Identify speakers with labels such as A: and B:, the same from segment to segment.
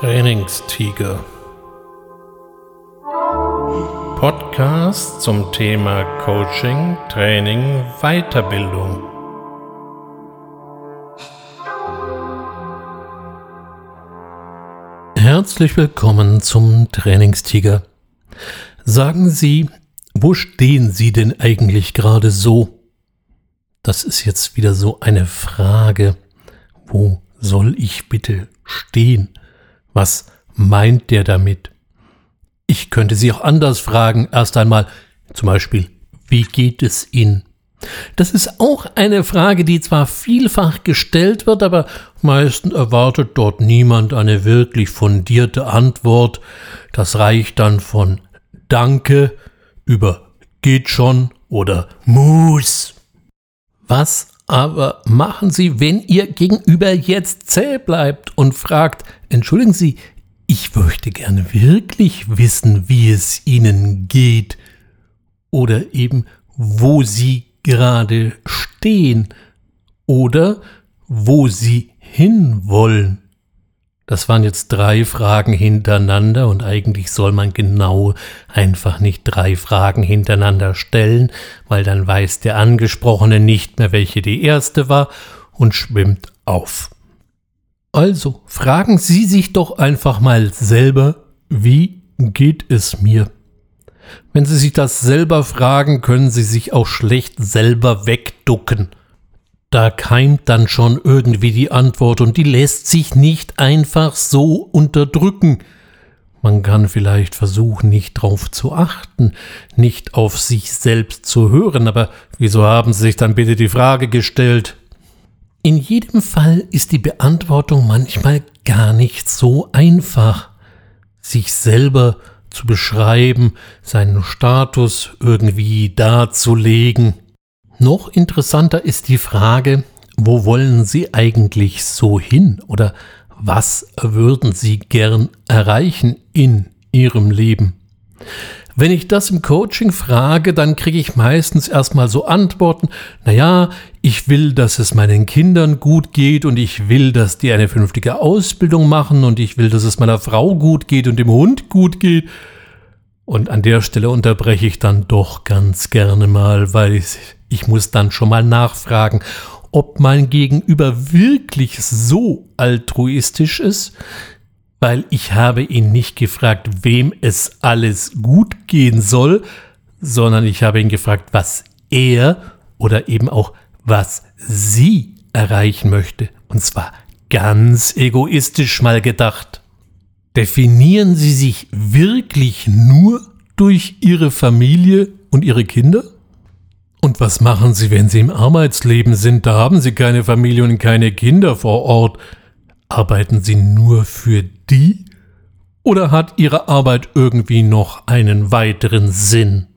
A: Trainingstiger. Podcast zum Thema Coaching, Training, Weiterbildung. Herzlich willkommen zum Trainingstiger. Sagen Sie, wo stehen Sie denn eigentlich gerade so? Das ist jetzt wieder so eine Frage. Wo soll ich bitte stehen? Was meint der damit? Ich könnte Sie auch anders fragen. Erst einmal zum Beispiel, wie geht es Ihnen? Das ist auch eine Frage, die zwar vielfach gestellt wird, aber meistens erwartet dort niemand eine wirklich fundierte Antwort. Das reicht dann von Danke über geht schon oder muss. Was aber machen Sie, wenn Ihr Gegenüber jetzt zäh bleibt und fragt, entschuldigen Sie, ich möchte gerne wirklich wissen, wie es Ihnen geht oder eben, wo Sie gerade stehen oder wo Sie hinwollen. Das waren jetzt drei Fragen hintereinander und eigentlich soll man genau einfach nicht drei Fragen hintereinander stellen, weil dann weiß der Angesprochene nicht mehr, welche die erste war und schwimmt auf. Also fragen Sie sich doch einfach mal selber, wie geht es mir? Wenn Sie sich das selber fragen, können Sie sich auch schlecht selber wegducken. Da keimt dann schon irgendwie die Antwort und die lässt sich nicht einfach so unterdrücken. Man kann vielleicht versuchen, nicht drauf zu achten, nicht auf sich selbst zu hören, aber wieso haben Sie sich dann bitte die Frage gestellt? In jedem Fall ist die Beantwortung manchmal gar nicht so einfach. Sich selber zu beschreiben, seinen Status irgendwie darzulegen. Noch interessanter ist die Frage, wo wollen Sie eigentlich so hin oder was würden Sie gern erreichen in Ihrem Leben? Wenn ich das im Coaching frage, dann kriege ich meistens erstmal so Antworten, naja, ich will, dass es meinen Kindern gut geht und ich will, dass die eine vernünftige Ausbildung machen und ich will, dass es meiner Frau gut geht und dem Hund gut geht. Und an der Stelle unterbreche ich dann doch ganz gerne mal, weil ich ich muss dann schon mal nachfragen, ob mein Gegenüber wirklich so altruistisch ist, weil ich habe ihn nicht gefragt, wem es alles gut gehen soll, sondern ich habe ihn gefragt, was er oder eben auch was sie erreichen möchte. Und zwar ganz egoistisch mal gedacht. Definieren Sie sich wirklich nur durch Ihre Familie und Ihre Kinder? Und was machen Sie, wenn Sie im Arbeitsleben sind? Da haben Sie keine Familie und keine Kinder vor Ort. Arbeiten Sie nur für die? Oder hat Ihre Arbeit irgendwie noch einen weiteren Sinn?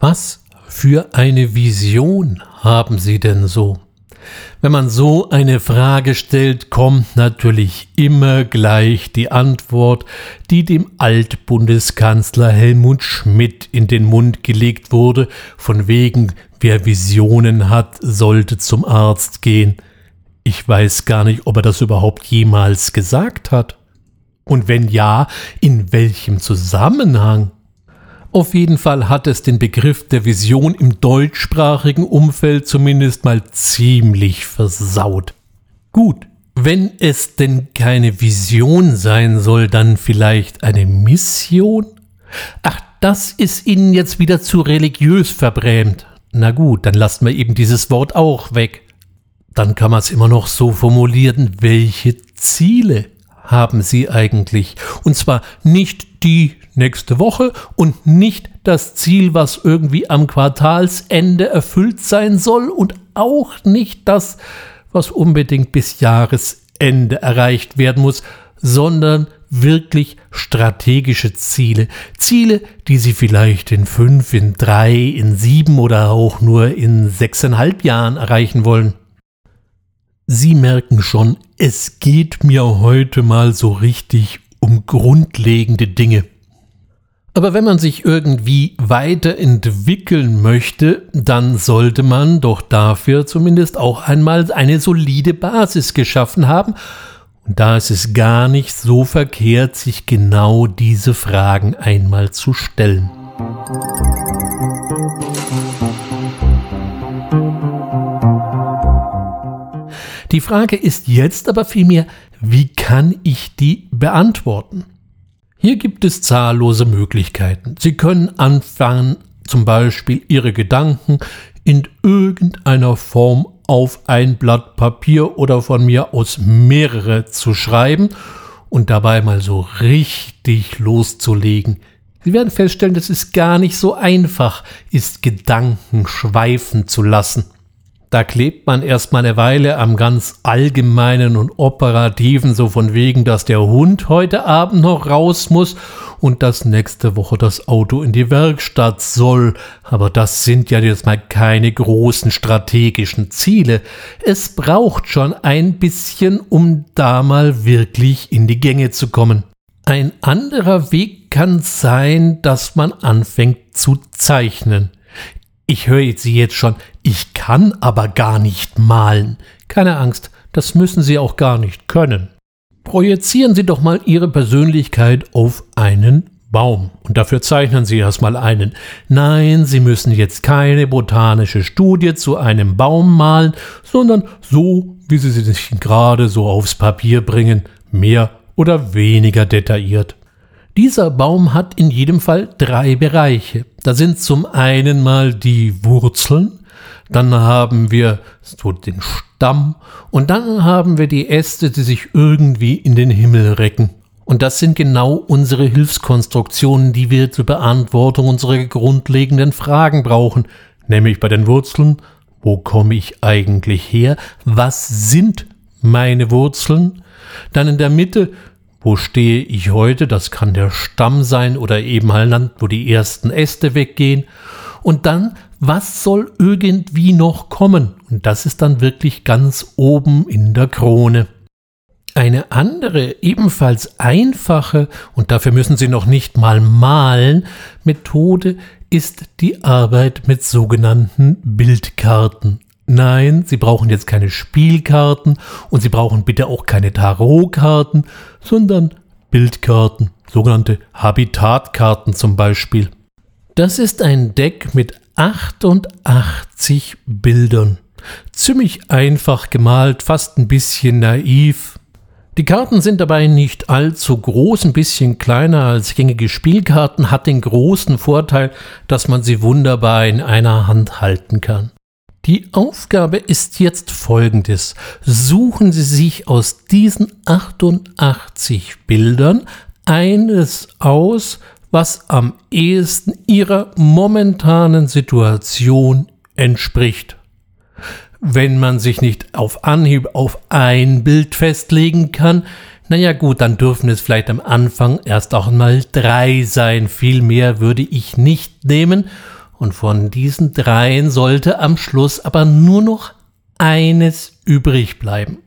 A: Was für eine Vision haben Sie denn so? Wenn man so eine Frage stellt, kommt natürlich immer gleich die Antwort, die dem Altbundeskanzler Helmut Schmidt in den Mund gelegt wurde, von wegen, wer Visionen hat, sollte zum Arzt gehen. Ich weiß gar nicht, ob er das überhaupt jemals gesagt hat. Und wenn ja, in welchem Zusammenhang? Auf jeden Fall hat es den Begriff der Vision im deutschsprachigen Umfeld zumindest mal ziemlich versaut. Gut, wenn es denn keine Vision sein soll, dann vielleicht eine Mission? Ach, das ist Ihnen jetzt wieder zu religiös verbrämt. Na gut, dann lassen wir eben dieses Wort auch weg. Dann kann man es immer noch so formulieren, welche Ziele haben Sie eigentlich? Und zwar nicht die nächste Woche und nicht das Ziel, was irgendwie am Quartalsende erfüllt sein soll und auch nicht das, was unbedingt bis Jahresende erreicht werden muss, sondern wirklich strategische Ziele. Ziele, die Sie vielleicht in fünf, in drei, in sieben oder auch nur in sechseinhalb Jahren erreichen wollen. Sie merken schon, es geht mir heute mal so richtig um grundlegende Dinge. Aber wenn man sich irgendwie weiterentwickeln möchte, dann sollte man doch dafür zumindest auch einmal eine solide Basis geschaffen haben. Und da ist es gar nicht so verkehrt, sich genau diese Fragen einmal zu stellen. Die Frage ist jetzt aber vielmehr, wie kann ich die beantworten? Hier gibt es zahllose Möglichkeiten. Sie können anfangen, zum Beispiel Ihre Gedanken in irgendeiner Form auf ein Blatt Papier oder von mir aus mehrere zu schreiben und dabei mal so richtig loszulegen. Sie werden feststellen, dass es gar nicht so einfach ist, Gedanken schweifen zu lassen. Da klebt man erstmal eine Weile am ganz allgemeinen und operativen, so von wegen, dass der Hund heute Abend noch raus muss und dass nächste Woche das Auto in die Werkstatt soll. Aber das sind ja jetzt mal keine großen strategischen Ziele. Es braucht schon ein bisschen, um da mal wirklich in die Gänge zu kommen. Ein anderer Weg kann sein, dass man anfängt zu zeichnen. Ich höre Sie jetzt schon, ich kann aber gar nicht malen. Keine Angst, das müssen Sie auch gar nicht können. Projizieren Sie doch mal Ihre Persönlichkeit auf einen Baum. Und dafür zeichnen Sie erstmal einen. Nein, Sie müssen jetzt keine botanische Studie zu einem Baum malen, sondern so, wie Sie sich gerade so aufs Papier bringen, mehr oder weniger detailliert. Dieser Baum hat in jedem Fall drei Bereiche. Da sind zum einen mal die Wurzeln, dann haben wir so den Stamm und dann haben wir die Äste, die sich irgendwie in den Himmel recken. Und das sind genau unsere Hilfskonstruktionen, die wir zur Beantwortung unserer grundlegenden Fragen brauchen. Nämlich bei den Wurzeln, wo komme ich eigentlich her? Was sind meine Wurzeln? Dann in der Mitte, wo stehe ich heute? Das kann der Stamm sein oder eben halt Land, wo die ersten Äste weggehen. Und dann, was soll irgendwie noch kommen? Und das ist dann wirklich ganz oben in der Krone. Eine andere, ebenfalls einfache, und dafür müssen Sie noch nicht mal malen, Methode ist die Arbeit mit sogenannten Bildkarten. Nein, Sie brauchen jetzt keine Spielkarten und Sie brauchen bitte auch keine Tarotkarten, sondern Bildkarten, sogenannte Habitatkarten zum Beispiel. Das ist ein Deck mit 88 Bildern. Ziemlich einfach gemalt, fast ein bisschen naiv. Die Karten sind dabei nicht allzu groß, ein bisschen kleiner als gängige Spielkarten, hat den großen Vorteil, dass man sie wunderbar in einer Hand halten kann. Die Aufgabe ist jetzt folgendes. Suchen Sie sich aus diesen 88 Bildern eines aus, was am ehesten Ihrer momentanen Situation entspricht. Wenn man sich nicht auf Anhieb auf ein Bild festlegen kann, naja gut, dann dürfen es vielleicht am Anfang erst auch mal drei sein. Viel mehr würde ich nicht nehmen und von diesen dreien sollte am Schluss aber nur noch eines übrig bleiben.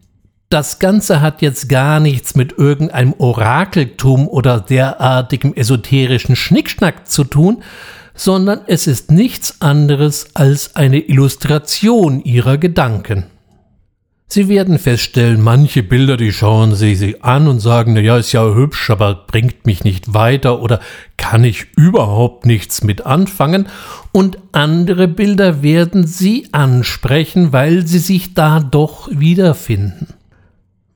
A: Das Ganze hat jetzt gar nichts mit irgendeinem Orakeltum oder derartigem esoterischen Schnickschnack zu tun, sondern es ist nichts anderes als eine Illustration ihrer Gedanken. Sie werden feststellen, manche Bilder, die schauen Sie sich an und sagen, na ja, ist ja hübsch, aber bringt mich nicht weiter oder kann ich überhaupt nichts mit anfangen. Und andere Bilder werden Sie ansprechen, weil Sie sich da doch wiederfinden.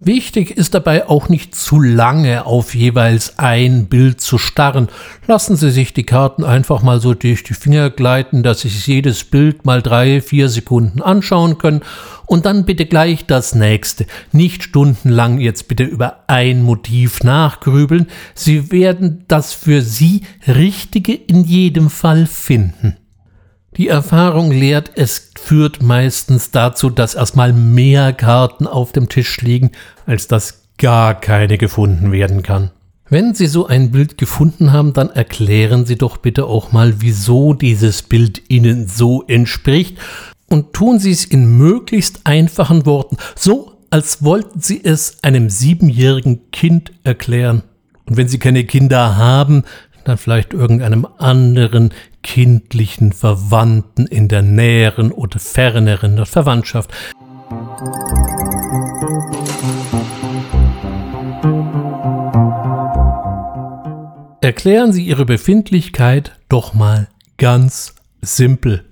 A: Wichtig ist dabei auch nicht zu lange auf jeweils ein Bild zu starren. Lassen Sie sich die Karten einfach mal so durch die Finger gleiten, dass Sie sich jedes Bild mal drei, vier Sekunden anschauen können und dann bitte gleich das nächste. Nicht stundenlang jetzt bitte über ein Motiv nachgrübeln. Sie werden das für Sie Richtige in jedem Fall finden. Die Erfahrung lehrt, es führt meistens dazu, dass erstmal mehr Karten auf dem Tisch liegen, als dass gar keine gefunden werden kann. Wenn Sie so ein Bild gefunden haben, dann erklären Sie doch bitte auch mal, wieso dieses Bild Ihnen so entspricht und tun Sie es in möglichst einfachen Worten, so als wollten Sie es einem siebenjährigen Kind erklären. Und wenn Sie keine Kinder haben, dann vielleicht irgendeinem anderen kindlichen Verwandten in der näheren oder ferneren Verwandtschaft. Erklären Sie Ihre Befindlichkeit doch mal ganz simpel.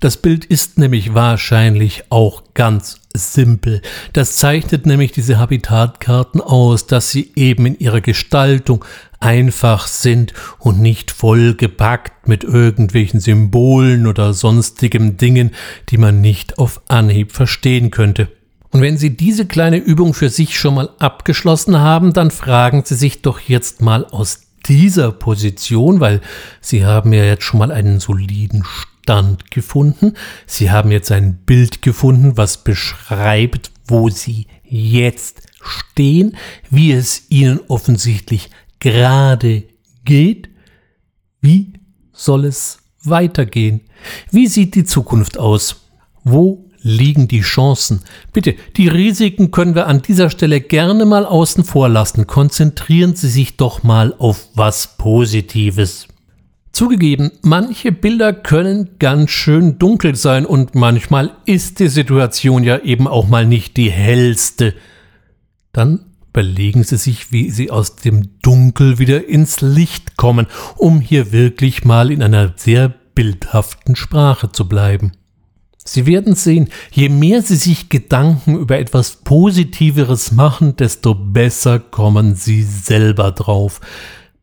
A: Das Bild ist nämlich wahrscheinlich auch ganz simpel. Das zeichnet nämlich diese Habitatkarten aus, dass sie eben in ihrer Gestaltung einfach sind und nicht vollgepackt mit irgendwelchen Symbolen oder sonstigem Dingen, die man nicht auf Anhieb verstehen könnte. Und wenn Sie diese kleine Übung für sich schon mal abgeschlossen haben, dann fragen Sie sich doch jetzt mal aus dieser Position, weil Sie haben ja jetzt schon mal einen soliden Stand gefunden. Sie haben jetzt ein Bild gefunden, was beschreibt, wo Sie jetzt stehen, wie es Ihnen offensichtlich gerade geht. Wie soll es weitergehen? Wie sieht die Zukunft aus? Wo liegen die Chancen? Bitte, die Risiken können wir an dieser Stelle gerne mal außen vor lassen. Konzentrieren Sie sich doch mal auf was Positives. Zugegeben, manche Bilder können ganz schön dunkel sein und manchmal ist die Situation ja eben auch mal nicht die hellste. Dann überlegen Sie sich, wie Sie aus dem Dunkel wieder ins Licht kommen, um hier wirklich mal in einer sehr bildhaften Sprache zu bleiben. Sie werden sehen, je mehr Sie sich Gedanken über etwas Positiveres machen, desto besser kommen Sie selber drauf.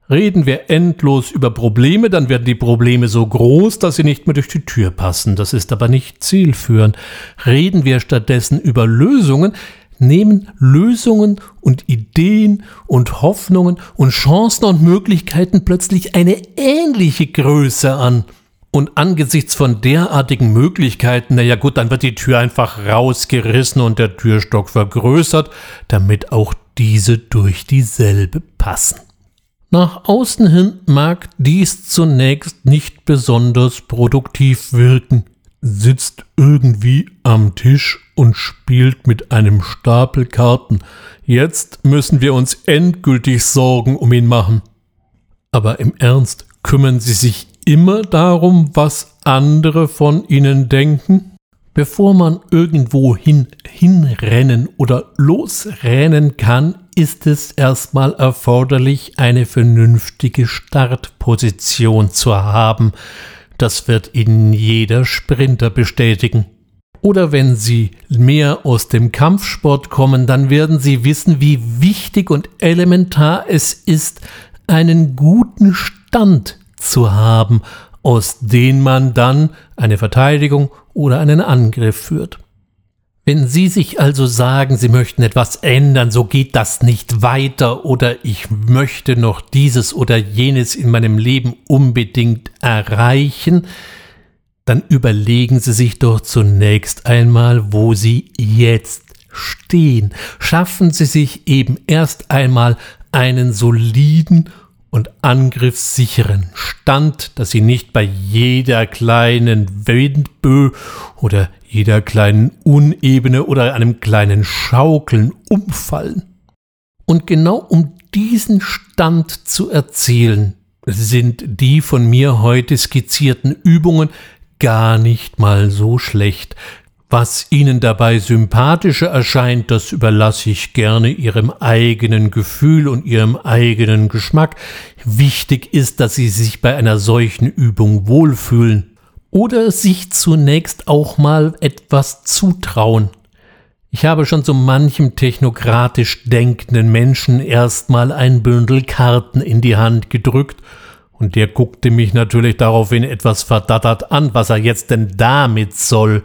A: Reden wir endlos über Probleme, dann werden die Probleme so groß, dass sie nicht mehr durch die Tür passen. Das ist aber nicht zielführend. Reden wir stattdessen über Lösungen, nehmen Lösungen und Ideen und Hoffnungen und Chancen und Möglichkeiten plötzlich eine ähnliche Größe an. Und angesichts von derartigen Möglichkeiten, naja gut, dann wird die Tür einfach rausgerissen und der Türstock vergrößert, damit auch diese durch dieselbe passen. Nach außen hin mag dies zunächst nicht besonders produktiv wirken, sitzt irgendwie am Tisch und spielt mit einem Stapel Karten. Jetzt müssen wir uns endgültig Sorgen um ihn machen. Aber im Ernst, kümmern Sie sich immer darum, was andere von ihnen denken? Bevor man irgendwo hin, hinrennen oder losrennen kann, ist es erstmal erforderlich, eine vernünftige Startposition zu haben. Das wird Ihnen jeder Sprinter bestätigen. Oder wenn Sie mehr aus dem Kampfsport kommen, dann werden Sie wissen, wie wichtig und elementar es ist, einen guten Stand zu haben, aus dem man dann eine Verteidigung oder einen Angriff führt. Wenn Sie sich also sagen, Sie möchten etwas ändern, so geht das nicht weiter oder ich möchte noch dieses oder jenes in meinem Leben unbedingt erreichen, dann überlegen Sie sich doch zunächst einmal, wo Sie jetzt stehen. Schaffen Sie sich eben erst einmal einen soliden und angriffssicheren Stand, dass sie nicht bei jeder kleinen Windbö oder jeder kleinen Unebene oder einem kleinen Schaukeln umfallen. Und genau um diesen Stand zu erzielen, sind die von mir heute skizzierten Übungen gar nicht mal so schlecht, was Ihnen dabei sympathischer erscheint, das überlasse ich gerne Ihrem eigenen Gefühl und Ihrem eigenen Geschmack. Wichtig ist, dass Sie sich bei einer solchen Übung wohlfühlen oder sich zunächst auch mal etwas zutrauen. Ich habe schon so manchem technokratisch denkenden Menschen erstmal ein Bündel Karten in die Hand gedrückt, und der guckte mich natürlich daraufhin etwas verdattert an, was er jetzt denn damit soll.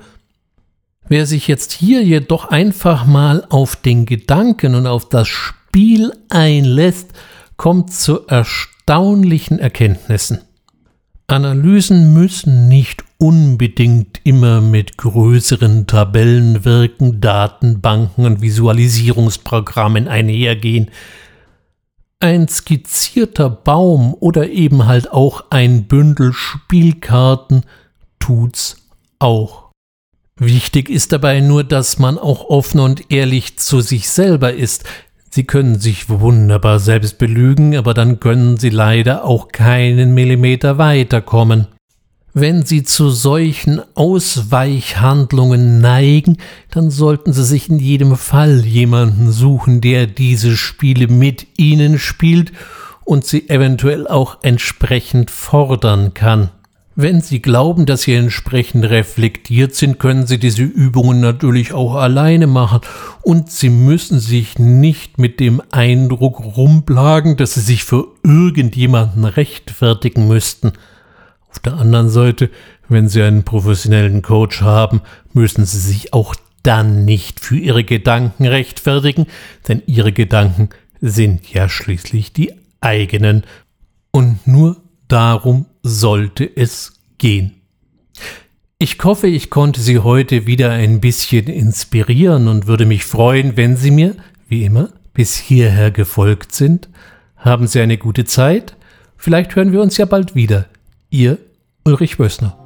A: Wer sich jetzt hier jedoch einfach mal auf den Gedanken und auf das Spiel einlässt, kommt zu erstaunlichen Erkenntnissen. Analysen müssen nicht unbedingt immer mit größeren Tabellen wirken, Datenbanken und Visualisierungsprogrammen einhergehen. Ein skizzierter Baum oder eben halt auch ein Bündel Spielkarten tut's auch. Wichtig ist dabei nur, dass man auch offen und ehrlich zu sich selber ist. Sie können sich wunderbar selbst belügen, aber dann können Sie leider auch keinen Millimeter weiterkommen. Wenn Sie zu solchen Ausweichhandlungen neigen, dann sollten Sie sich in jedem Fall jemanden suchen, der diese Spiele mit Ihnen spielt und sie eventuell auch entsprechend fordern kann. Wenn Sie glauben, dass Sie entsprechend reflektiert sind, können Sie diese Übungen natürlich auch alleine machen und Sie müssen sich nicht mit dem Eindruck rumplagen, dass Sie sich für irgendjemanden rechtfertigen müssten. Auf der anderen Seite, wenn Sie einen professionellen Coach haben, müssen Sie sich auch dann nicht für Ihre Gedanken rechtfertigen, denn Ihre Gedanken sind ja schließlich die eigenen und nur darum sollte es gehen. Ich hoffe, ich konnte Sie heute wieder ein bisschen inspirieren und würde mich freuen, wenn Sie mir, wie immer, bis hierher gefolgt sind. Haben Sie eine gute Zeit. Vielleicht hören wir uns ja bald wieder. Ihr Ulrich Wössner.